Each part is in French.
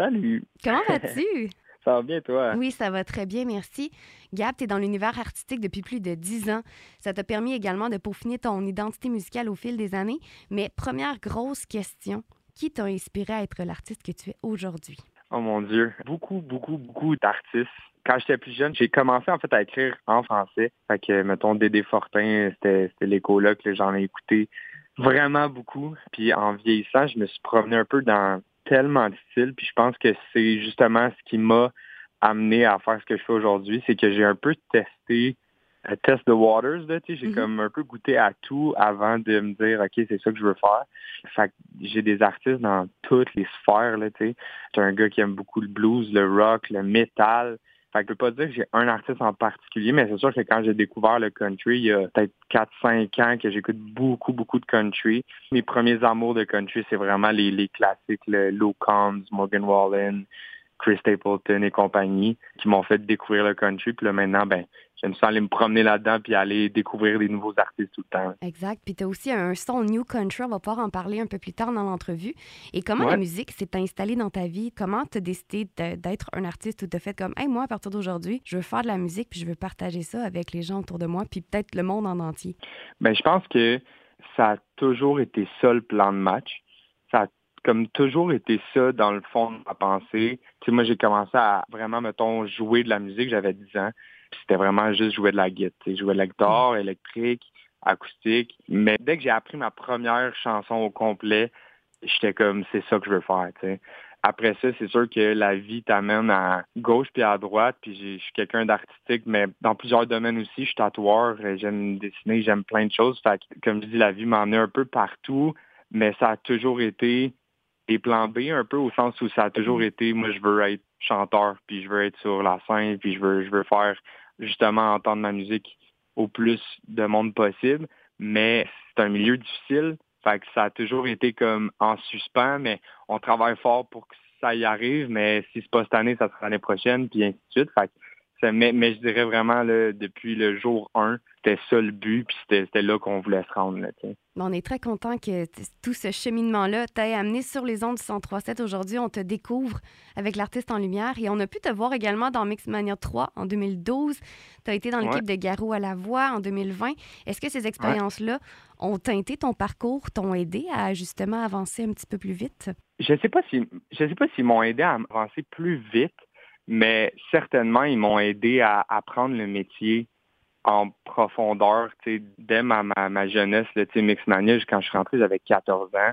Salut. Comment vas-tu? ça va bien, toi? Oui, ça va très bien, merci. Gab, tu es dans l'univers artistique depuis plus de dix ans. Ça t'a permis également de peaufiner ton identité musicale au fil des années. Mais première grosse question, qui t'a inspiré à être l'artiste que tu es aujourd'hui? Oh mon Dieu, beaucoup, beaucoup, beaucoup d'artistes. Quand j'étais plus jeune, j'ai commencé en fait à écrire en français. Fait que, mettons, Dédé Fortin, c'était l'écolo que j'en ai écouté vraiment beaucoup. Puis en vieillissant, je me suis promené un peu dans tellement de styles. Puis je pense que c'est justement ce qui m'a amené à faire ce que je fais aujourd'hui. C'est que j'ai un peu testé test the waters, là, tu sais, j'ai mm-hmm. comme un peu goûté à tout avant de me dire, OK, c'est ça que je veux faire. Fait j'ai des artistes dans toutes les sphères, là, tu sais. J'ai un gars qui aime beaucoup le blues, le rock, le metal. Fait que je peux pas dire que j'ai un artiste en particulier, mais c'est sûr que quand j'ai découvert le country, il y a peut-être 4-5 ans que j'écoute beaucoup, beaucoup de country. Mes premiers amours de country, c'est vraiment les, les classiques, le Low Combs, Morgan Wallen, Chris Stapleton et compagnie, qui m'ont fait découvrir le country. Puis là, maintenant, ben, j'aime ça aller me promener là-dedans puis aller découvrir des nouveaux artistes tout le temps. Exact. Puis tu as aussi un son New Country, on va pouvoir en parler un peu plus tard dans l'entrevue. Et comment la musique s'est installée dans ta vie? Comment tu as décidé d'être un artiste ou de fait comme, hey, moi, à partir d'aujourd'hui, je veux faire de la musique puis je veux partager ça avec les gens autour de moi puis peut-être le monde en entier? Bien, je pense que ça a toujours été ça le plan de match. Comme toujours été ça dans le fond de ma pensée. Tu sais, moi, j'ai commencé à vraiment, mettons, jouer de la musique, j'avais 10 ans c'était vraiment juste jouer de la guitare. Jouer de la guitare électrique, acoustique. Mais dès que j'ai appris ma première chanson au complet, j'étais comme c'est ça que je veux faire. Après ça, c'est sûr que la vie t'amène à gauche puis à droite, puis je suis quelqu'un d'artistique, mais dans plusieurs domaines aussi. Je suis tatoueur, j'aime dessiner, j'aime plein de choses. Fait comme je dis, la vie m'a emmené un peu partout, mais ça a toujours été des plans B un peu au sens où ça a toujours été, moi je veux être chanteur, puis je veux être sur la scène, puis je veux, je veux faire justement entendre ma musique au plus de monde possible. Mais c'est un milieu difficile. Fait que ça a toujours été comme en suspens, mais on travaille fort pour que ça y arrive, mais si c'est pas cette année, ça sera l'année prochaine, puis ainsi de suite. Fait mais, mais, je dirais vraiment, là, depuis le jour 1, c'était ça le but, puis c'était là qu'on voulait se rendre. Là, on est très content que tout ce cheminement-là t'ait amené sur les ondes du 103.7. Aujourd'hui, on te découvre avec l'artiste en lumière et on a pu te voir également dans Mixmania 3 en 2012. Tu as été dans l'équipe de Garou à la voix en 2020. Est-ce que ces expériences-là ont teinté ton parcours, t'ont aidé à justement avancer un petit peu plus vite? Je ne sais pas si je sais pas s'ils m'ont aidé à avancer plus vite, mais certainement, ils m'ont aidé à apprendre le métier en profondeur, dès ma, ma, jeunesse, le Mixmania, quand je suis rentré, j'avais 14 ans.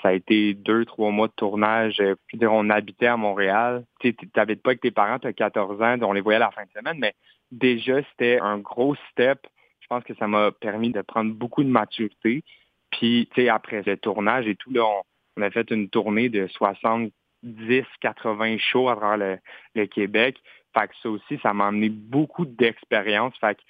Ça a été deux, trois mois de tournage. Euh, on habitait à Montréal. Tu n'habites pas avec tes parents, tu as 14 ans, on les voyait à la fin de semaine, mais déjà, c'était un gros step. Je pense que ça m'a permis de prendre beaucoup de maturité. Puis, tu sais, après le tournage et tout, là, on, a fait une tournée de 60 10, 80 shows à travers le, Québec. Fait que ça aussi, ça m'a amené beaucoup d'expérience. Fait que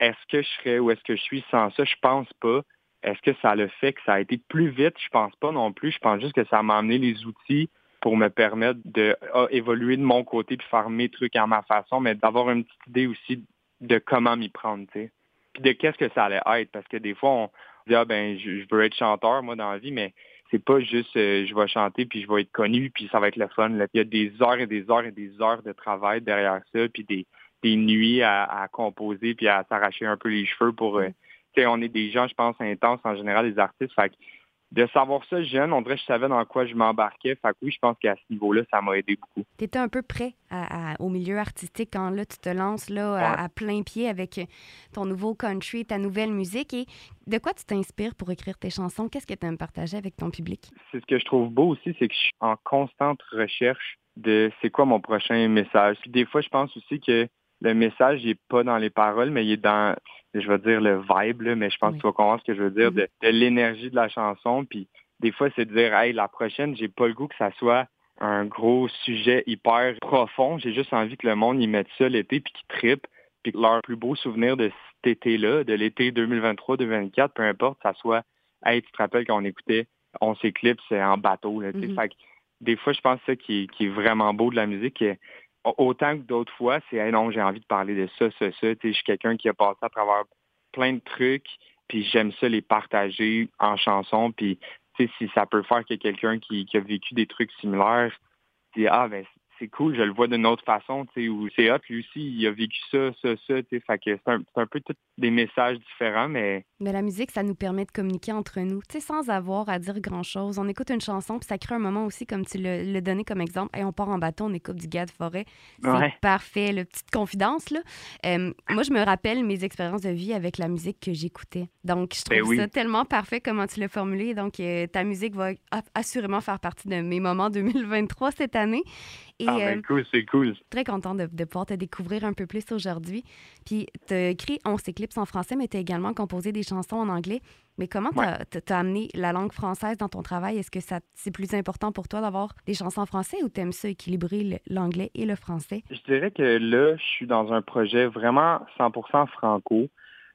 est-ce que je serais où est-ce que je suis sans ça? Je pense pas. Est-ce que ça le fait que ça a été plus vite? Je pense pas non plus. Je pense juste que ça m'a amené les outils pour me permettre de ah, évoluer de mon côté puis faire mes trucs à ma façon, mais d'avoir une petite idée aussi de comment m'y prendre, tu sais. Puis de qu'est-ce que ça allait être? Parce que des fois, on dit Ah ben, je veux être chanteur, moi, dans la vie, mais c'est pas juste euh, je vais chanter puis je vais être connu puis ça va être le fun. Il y a des heures et des heures et des heures de travail derrière ça puis des, des nuits à, composer puis à s'arracher un peu les cheveux pour. Euh, on est des gens, je pense, intenses en général, les artistes. Fait de savoir ça jeune, on dirait que je savais dans quoi je m'embarquais. Fait que oui, je pense qu'à ce niveau-là, ça m'a aidé beaucoup. Tu étais un peu prêt au milieu artistique quand là, tu te lances là, à, plein pied avec ton nouveau country, ta nouvelle musique. Et de quoi tu t'inspires pour écrire tes chansons? Qu'est-ce que tu aimes partager avec ton public? C'est ce que je trouve beau aussi, c'est que je suis en constante recherche de c'est quoi mon prochain message. Puis des fois, je pense aussi que le message n'est pas dans les paroles, mais il est dans je vais dire le vibe, mais je pense que tu vas comprendre ce que je veux dire, mm-hmm. de, l'énergie de la chanson. Puis des fois, c'est de dire, hey, la prochaine, j'ai pas le goût que ça soit un gros sujet hyper profond. J'ai juste envie que le monde y mette ça l'été puis qu'ils trippent. Puis que leur plus beau souvenir de cet été-là, de l'été 2023-2024, peu importe, ça soit, hey, tu te rappelles quand on écoutait On s'éclipse en bateau. Là, mm-hmm. Fait que des fois, je pense que ça qui, qui est vraiment beau de la musique. Autant que d'autres fois, c'est hey, non, j'ai envie de parler de ça, ça, ça. je suis quelqu'un qui a passé à travers plein de trucs, puis j'aime ça les partager en chanson, puis si ça peut faire que quelqu'un qui, qui, a vécu des trucs similaires, dit ah ben c'est cool, je le vois d'une autre façon, tu sais, ou c'est hot, lui aussi, il a vécu ça, ça, ça, tu sais, fait que c'est un, un, peu tous des messages différents, mais... Mais la musique, ça nous permet de communiquer entre nous, tu sais, sans avoir à dire grand-chose. On écoute une chanson, puis ça crée un moment aussi, comme tu l'as donné comme exemple, et on part en bateau, on écoute du gars de forêt. C'est parfait, la petite confidence, là. Euh, moi, je me rappelle mes expériences de vie avec la musique que j'écoutais. Donc, je trouve ben ça tellement parfait comment tu l'as formulé. Donc, euh, ta musique va assurément faire partie de mes moments 2023 cette année. Et, ah, ben, euh, cool, c'est cool. Très contente de, de, pouvoir te découvrir un peu plus aujourd'hui. Puis, tu as écrit On s'éclipse en français, mais tu as également composé des chansons en anglais. Mais comment tu as, amené la langue française dans ton travail? Est-ce que c'est plus important pour toi d'avoir des chansons en français ou tu aimes ça équilibrer l'anglais et le français? Je dirais que là, je suis dans un projet vraiment 100% franco.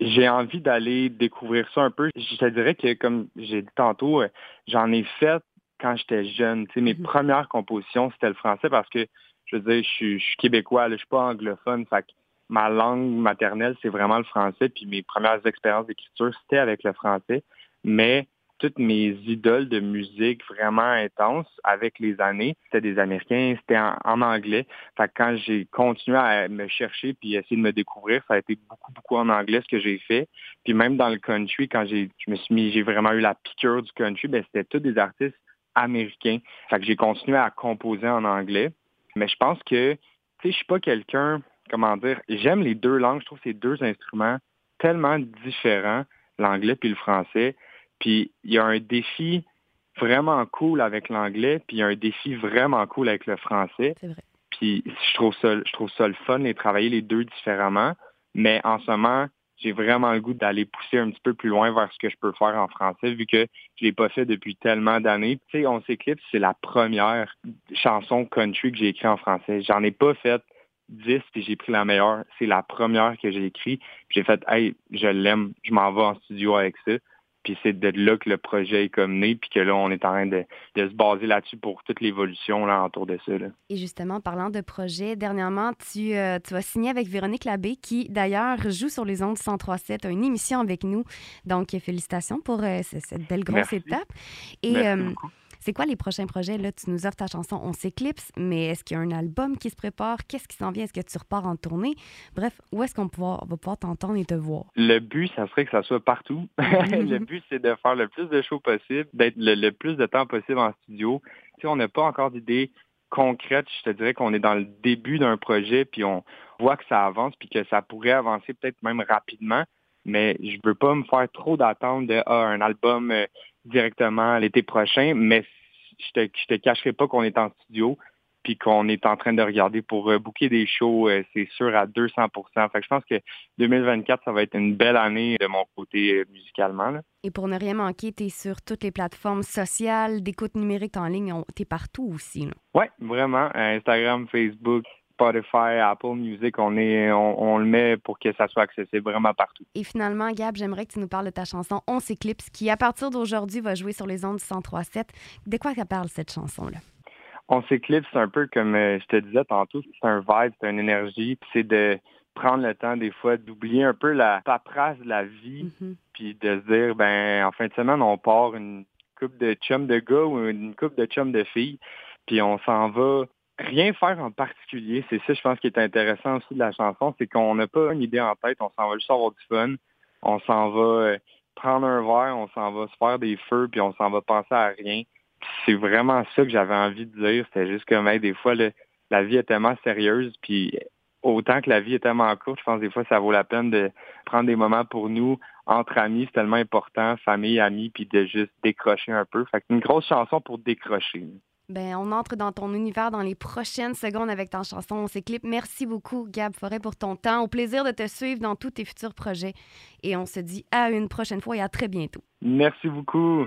J'ai envie d'aller découvrir ça un peu. Je te dirais que, comme j'ai dit tantôt, euh, j'en ai fait quand j'étais jeune. mes mm-hmm. premières compositions, c'était le français parce que, je veux dire, je suis, québécois, je je suis pas anglophone. Fait ma langue maternelle, c'est vraiment le français. Puis mes premières expériences d'écriture, c'était avec le français. Mais toutes mes idoles de musique vraiment intenses avec les années, c'était des Américains, c'était en, anglais. Fait quand j'ai continué à me chercher puis essayer de me découvrir, ça a été beaucoup, beaucoup en anglais ce que j'ai fait. Puis même dans le country, quand j'ai, je me suis mis, j'ai vraiment eu la piqûre du country, ben c'était tous des artistes américain. Fait que j'ai continué à composer en anglais. Mais je pense que, tu sais, je suis pas quelqu'un, comment dire, j'aime les deux langues. Je trouve ces deux instruments tellement différents, l'anglais puis le français. Puis il y a un défi vraiment cool avec l'anglais, puis il y a un défi vraiment cool avec le français. Puis je trouve ça, je trouve ça le fun et travailler les deux différemment. Mais en ce moment, j'ai vraiment le goût d'aller pousser un petit peu plus loin vers ce que je peux faire en français, vu que je l'ai pas fait depuis tellement d'années. Tu sais, On s'éclipse, c'est la première chanson country que j'ai écrite en français. J'en ai pas fait dix, puis j'ai pris la meilleure. C'est la première que j'ai écrite. J'ai fait, hey, je l'aime, je m'en vais en studio avec ça. Puis c'est de là que le projet est comme né, puis que là, on est en train de, se baser là-dessus pour toute l'évolution là, autour de ça. Et justement, parlant de projet, dernièrement, tu, euh, tu vas signer avec Véronique Labbé, qui d'ailleurs joue sur les ondes 103.7, a une émission avec nous. Donc, félicitations pour euh, cette belle grosse étape. Et, Merci c'est quoi les prochains projets? Là, tu nous offres ta chanson On s'éclipse, mais est-ce qu'il y a un album qui se prépare? Qu'est-ce qui s'en vient? Est-ce que tu repars en tournée? Bref, où est-ce qu'on va pouvoir t'entendre et te voir? Le but, ça serait que ça soit partout. le but, c'est de faire le plus de shows possible, d'être le, plus de temps possible en studio. Tu sais, on n'a pas encore d'idées concrètes. Je te dirais qu'on est dans le début d'un projet, puis on voit que ça avance, puis que ça pourrait avancer peut-être même rapidement mais je veux pas me faire trop d'attente de ah, un album euh, directement l'été prochain, mais je te, je te cacherai pas qu'on est en studio puis qu'on est en train de regarder pour euh, booker des shows, euh, c'est sûr, à 200% Fait que je pense que 2024, ça va être une belle année de mon côté musicalement. Et pour ne rien manquer, tu es sur toutes les plateformes sociales, d'écoute numérique en ligne, tu es partout aussi. Oui, vraiment. Instagram, Facebook, Spotify, Apple Music, on, est, on, le met pour que ça soit accessible vraiment partout. Et finalement, Gab, j'aimerais que tu nous parles de ta chanson On s'éclipse, qui à partir d'aujourd'hui va jouer sur les ondes 103.7. De quoi ça parle cette chanson-là? On s'éclipse, un peu comme euh, je te disais tantôt, c'est un vibe, c'est une énergie, c'est de prendre le temps des fois d'oublier un peu la paperasse de la vie, mm-hmm. puis de se dire, ben en fin de semaine, on part une coupe de chum de gars ou une coupe de chum de filles, puis on s'en va rien faire en particulier. C'est ça, je pense, qui est intéressant aussi de la chanson, c'est qu'on n'a pas une idée en tête, on s'en va juste avoir du fun, on s'en va euh, prendre un verre, on s'en va se faire des feux, puis on s'en va penser à rien. C'est vraiment ça que j'avais envie de dire. C'était juste que, mais des fois, la vie est tellement sérieuse, puis autant que la vie est tellement courte, je pense des fois ça vaut la peine de prendre des moments pour nous entre amis, c'est tellement important, famille, amis, puis de juste décrocher un peu. Fait une grosse chanson pour décrocher. Ben, on entre dans ton univers dans les prochaines secondes avec ta chanson, ses clips. Merci beaucoup, Gab Forêt, pour ton temps. Au plaisir de te suivre dans tous tes futurs projets. Et on se dit à une prochaine fois et à très bientôt. Merci beaucoup.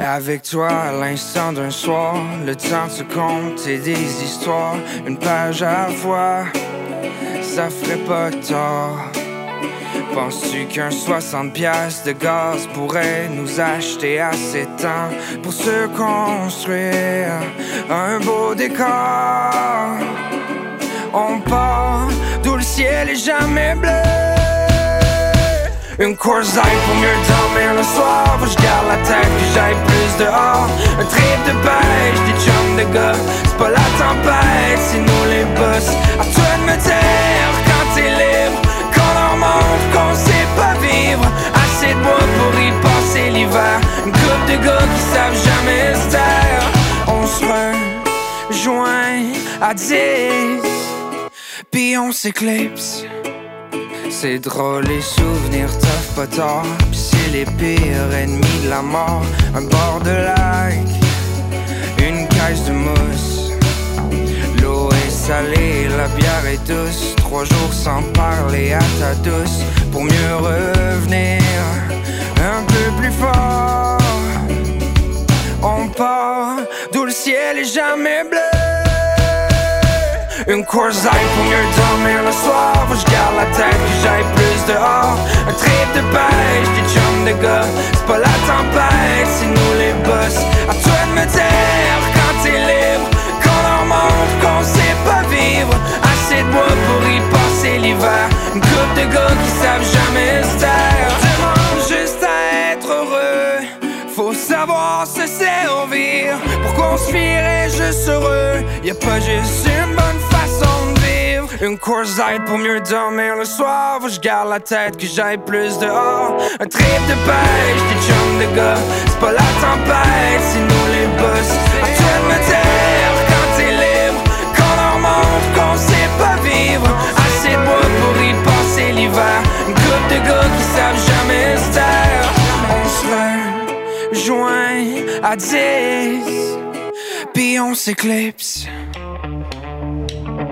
Avec toi, à l'instant d'un soir, le temps se compte et des histoires, une page à la ça ferait pas tort. Penses-tu qu'un 60 pièces de gaz pourrait nous acheter assez de temps pour se construire un beau décor? On part d'où le ciel est jamais bleu. Une course pour mieux dormir le soir Faut que je garde la tête, que j'aille plus dehors Un trip de pêche, des chums de gars C'est pas la tempête, c'est nous les boss 10 Puis on s'éclipse c'est drôle, les souvenirs t'offrent pas tort. C'est les pires ennemis de la mort. Un bord de lac, une caisse de mousse. L'eau est salée, la bière est douce. Trois jours sans parler à ta douce. Pour mieux revenir un peu plus fort. On part d'où le ciel est jamais bleu. Une course pour mieux dormir le soir. Faut que je garde la tête, que j'aille plus dehors. Un trip de pêche, des chums de gars. C'est pas la tempête, c'est nous les boss. À toi de me dire quand t'es libre Qu'on en mange, qu'on sait pas vivre. Assez de bois pour y passer l'hiver. Une coupe de gars qui savent jamais se taire. Demande juste à être heureux. Faut savoir se servir. Pourquoi on se juste heureux. Y'a pas juste une bonne une course pour mieux dormir le soir. Faut que je garde la tête, que j'aille plus dehors. Un trip de pêche, des chums de gars. C'est pas la tempête, c'est nous les boss. À toi de me dire quand t'es libre. Qu'on en mange, qu'on sait pas vivre. Assez de bois pour y passer l'hiver. Une coupe de gars qui savent jamais se taire. On se rejoint à 10. Puis on s'éclipse.